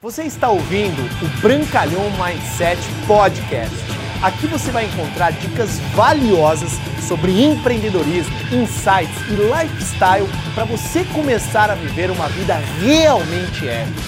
Você está ouvindo o Brancalhão Mindset Podcast. Aqui você vai encontrar dicas valiosas sobre empreendedorismo, insights e lifestyle para você começar a viver uma vida realmente épica.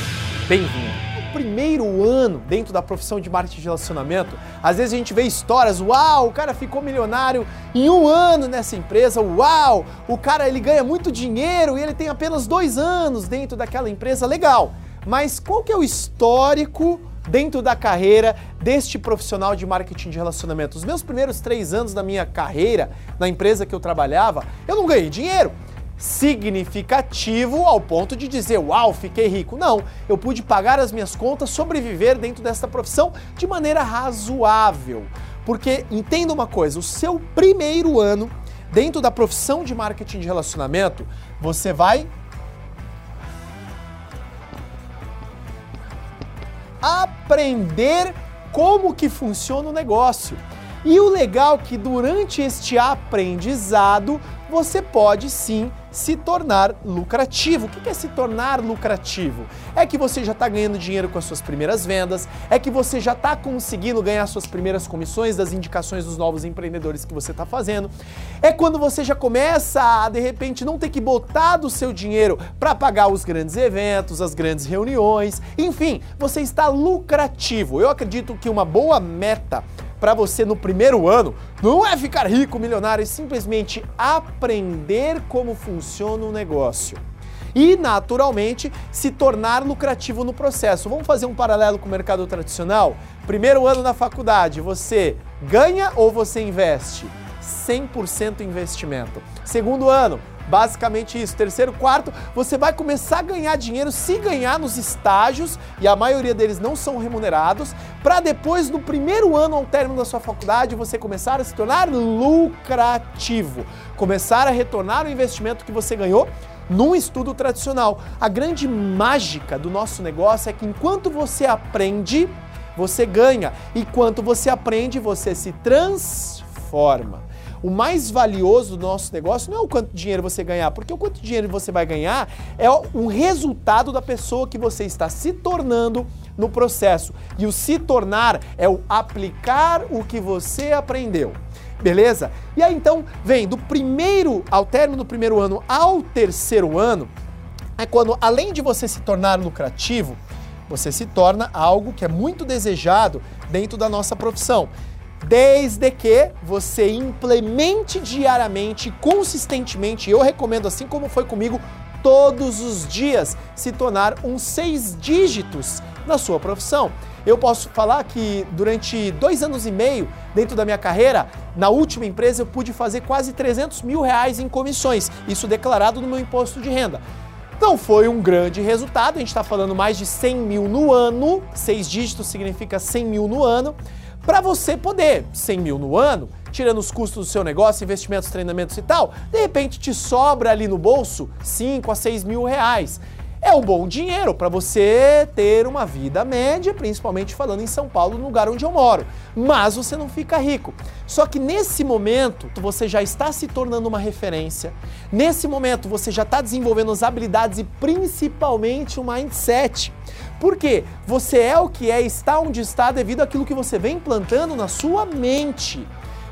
Bem-vindo! No primeiro ano dentro da profissão de marketing de relacionamento, às vezes a gente vê histórias, uau, o cara ficou milionário em um ano nessa empresa, uau, o cara ele ganha muito dinheiro e ele tem apenas dois anos dentro daquela empresa, legal. Mas qual que é o histórico dentro da carreira deste profissional de marketing de relacionamento? Os meus primeiros três anos da minha carreira, na empresa que eu trabalhava, eu não ganhei dinheiro significativo ao ponto de dizer, uau, fiquei rico. Não, eu pude pagar as minhas contas, sobreviver dentro desta profissão de maneira razoável. Porque entenda uma coisa, o seu primeiro ano dentro da profissão de marketing de relacionamento, você vai aprender como que funciona o negócio. E o legal é que durante este aprendizado você pode sim se tornar lucrativo. O que é se tornar lucrativo? É que você já está ganhando dinheiro com as suas primeiras vendas, é que você já está conseguindo ganhar suas primeiras comissões das indicações dos novos empreendedores que você está fazendo. É quando você já começa a, de repente, não ter que botar do seu dinheiro para pagar os grandes eventos, as grandes reuniões, enfim, você está lucrativo. Eu acredito que uma boa meta para você no primeiro ano não é ficar rico, milionário, é simplesmente aprender como funciona o negócio. E, naturalmente, se tornar lucrativo no processo. Vamos fazer um paralelo com o mercado tradicional? Primeiro ano na faculdade, você ganha ou você investe? 100% investimento. Segundo ano, Basicamente isso. Terceiro, quarto, você vai começar a ganhar dinheiro se ganhar nos estágios, e a maioria deles não são remunerados, para depois, no primeiro ano ao término da sua faculdade, você começar a se tornar lucrativo. Começar a retornar o investimento que você ganhou num estudo tradicional. A grande mágica do nosso negócio é que enquanto você aprende, você ganha. E quanto você aprende, você se transforma. O mais valioso do nosso negócio não é o quanto dinheiro você ganhar, porque o quanto dinheiro você vai ganhar é um resultado da pessoa que você está se tornando no processo. E o se tornar é o aplicar o que você aprendeu. Beleza? E aí então, vem do primeiro ao término do primeiro ano ao terceiro ano, é quando além de você se tornar lucrativo, você se torna algo que é muito desejado dentro da nossa profissão desde que você implemente diariamente, consistentemente. Eu recomendo, assim como foi comigo, todos os dias se tornar um seis dígitos na sua profissão. Eu posso falar que durante dois anos e meio dentro da minha carreira, na última empresa eu pude fazer quase 300 mil reais em comissões, isso declarado no meu imposto de renda. Não foi um grande resultado, a gente está falando mais de 100 mil no ano, seis dígitos significa 100 mil no ano para você poder, 100 mil no ano, tirando os custos do seu negócio, investimentos, treinamentos e tal, de repente te sobra ali no bolso 5 a 6 mil reais. É um bom dinheiro para você ter uma vida média, principalmente falando em São Paulo, no lugar onde eu moro. Mas você não fica rico. Só que nesse momento você já está se tornando uma referência. Nesse momento você já está desenvolvendo as habilidades e principalmente o mindset. Porque você é o que é, está onde está devido àquilo que você vem implantando na sua mente.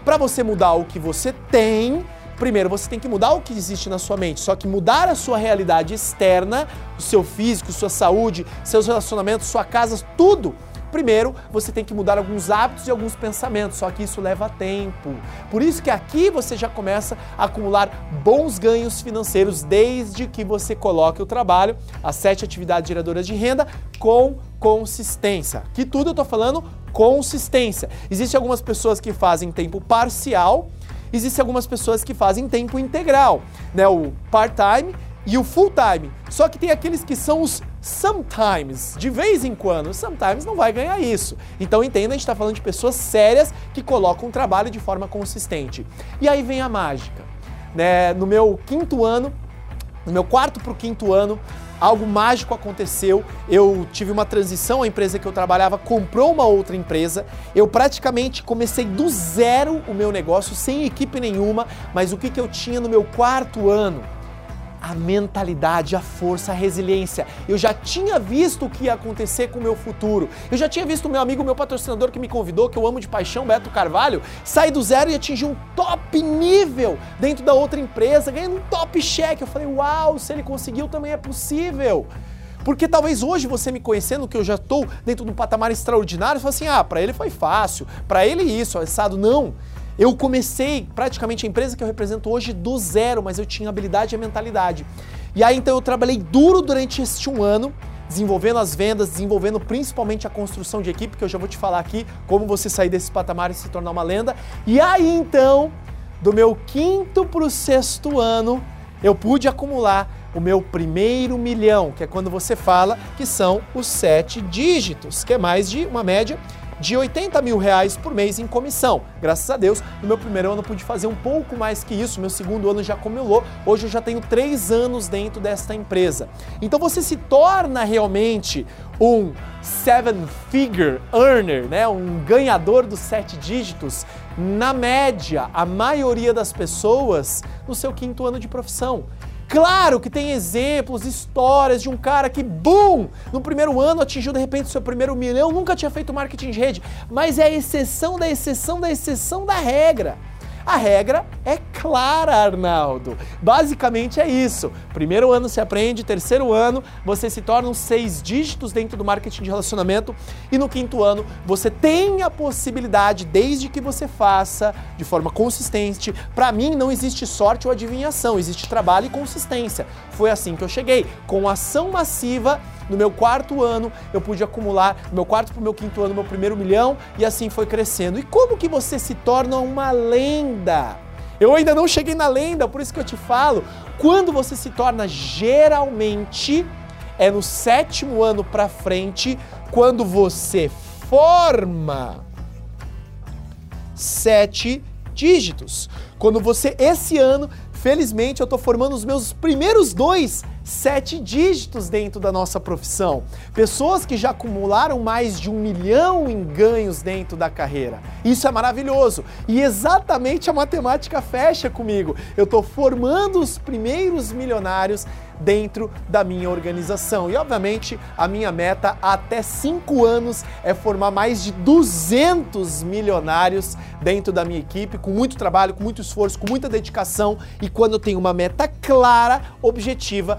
Para você mudar o que você tem, primeiro você tem que mudar o que existe na sua mente. Só que mudar a sua realidade externa, o seu físico, sua saúde, seus relacionamentos, sua casa, tudo Primeiro, você tem que mudar alguns hábitos e alguns pensamentos, só que isso leva tempo. Por isso que aqui você já começa a acumular bons ganhos financeiros desde que você coloque o trabalho, as sete atividades geradoras de renda, com consistência. Que tudo eu estou falando consistência. Existem algumas pessoas que fazem tempo parcial, existem algumas pessoas que fazem tempo integral, né? O part-time e o full-time. Só que tem aqueles que são os sometimes, de vez em quando, sometimes não vai ganhar isso. Então entenda, a gente está falando de pessoas sérias que colocam o trabalho de forma consistente. E aí vem a mágica. Né? No meu quinto ano, no meu quarto para o quinto ano, algo mágico aconteceu. Eu tive uma transição, a empresa que eu trabalhava comprou uma outra empresa. Eu praticamente comecei do zero o meu negócio, sem equipe nenhuma, mas o que, que eu tinha no meu quarto ano? A mentalidade, a força, a resiliência. Eu já tinha visto o que ia acontecer com o meu futuro. Eu já tinha visto o meu amigo, meu patrocinador que me convidou, que eu amo de paixão, Beto Carvalho, sair do zero e atingir um top nível dentro da outra empresa, ganhando um top cheque. Eu falei, uau, se ele conseguiu, também é possível. Porque talvez hoje você me conhecendo, que eu já estou dentro de um patamar extraordinário, você fala assim: ah, para ele foi fácil, para ele isso, assado. Não. Eu comecei praticamente a empresa que eu represento hoje do zero, mas eu tinha habilidade e mentalidade. E aí então eu trabalhei duro durante este um ano, desenvolvendo as vendas, desenvolvendo principalmente a construção de equipe, que eu já vou te falar aqui como você sair desse patamar e se tornar uma lenda. E aí então, do meu quinto para o sexto ano, eu pude acumular o meu primeiro milhão, que é quando você fala que são os sete dígitos, que é mais de uma média de 80 mil reais por mês em comissão. Graças a Deus, no meu primeiro ano eu pude fazer um pouco mais que isso, meu segundo ano já acumulou, hoje eu já tenho três anos dentro desta empresa. Então você se torna realmente um seven figure earner, né? um ganhador dos sete dígitos, na média, a maioria das pessoas no seu quinto ano de profissão. Claro que tem exemplos, histórias de um cara que, boom, no primeiro ano atingiu de repente o seu primeiro milhão, nunca tinha feito marketing de rede, mas é a exceção da exceção da exceção da regra. A regra é clara, Arnaldo. Basicamente é isso. Primeiro ano se aprende, terceiro ano você se torna uns seis dígitos dentro do marketing de relacionamento e no quinto ano você tem a possibilidade, desde que você faça de forma consistente. Para mim não existe sorte ou adivinhação, existe trabalho e consistência. Foi assim que eu cheguei, com ação massiva no meu quarto ano, eu pude acumular, no meu quarto para o meu quinto ano, meu primeiro milhão, e assim foi crescendo. E como que você se torna uma lenda? Eu ainda não cheguei na lenda, por isso que eu te falo. Quando você se torna geralmente é no sétimo ano para frente, quando você forma sete dígitos. Quando você esse ano, felizmente, eu estou formando os meus primeiros dois sete dígitos dentro da nossa profissão. Pessoas que já acumularam mais de um milhão em ganhos dentro da carreira. Isso é maravilhoso. E exatamente a matemática fecha comigo. Eu estou formando os primeiros milionários dentro da minha organização. E obviamente a minha meta até cinco anos é formar mais de 200 milionários dentro da minha equipe, com muito trabalho, com muito esforço, com muita dedicação. E quando eu tenho uma meta clara, objetiva,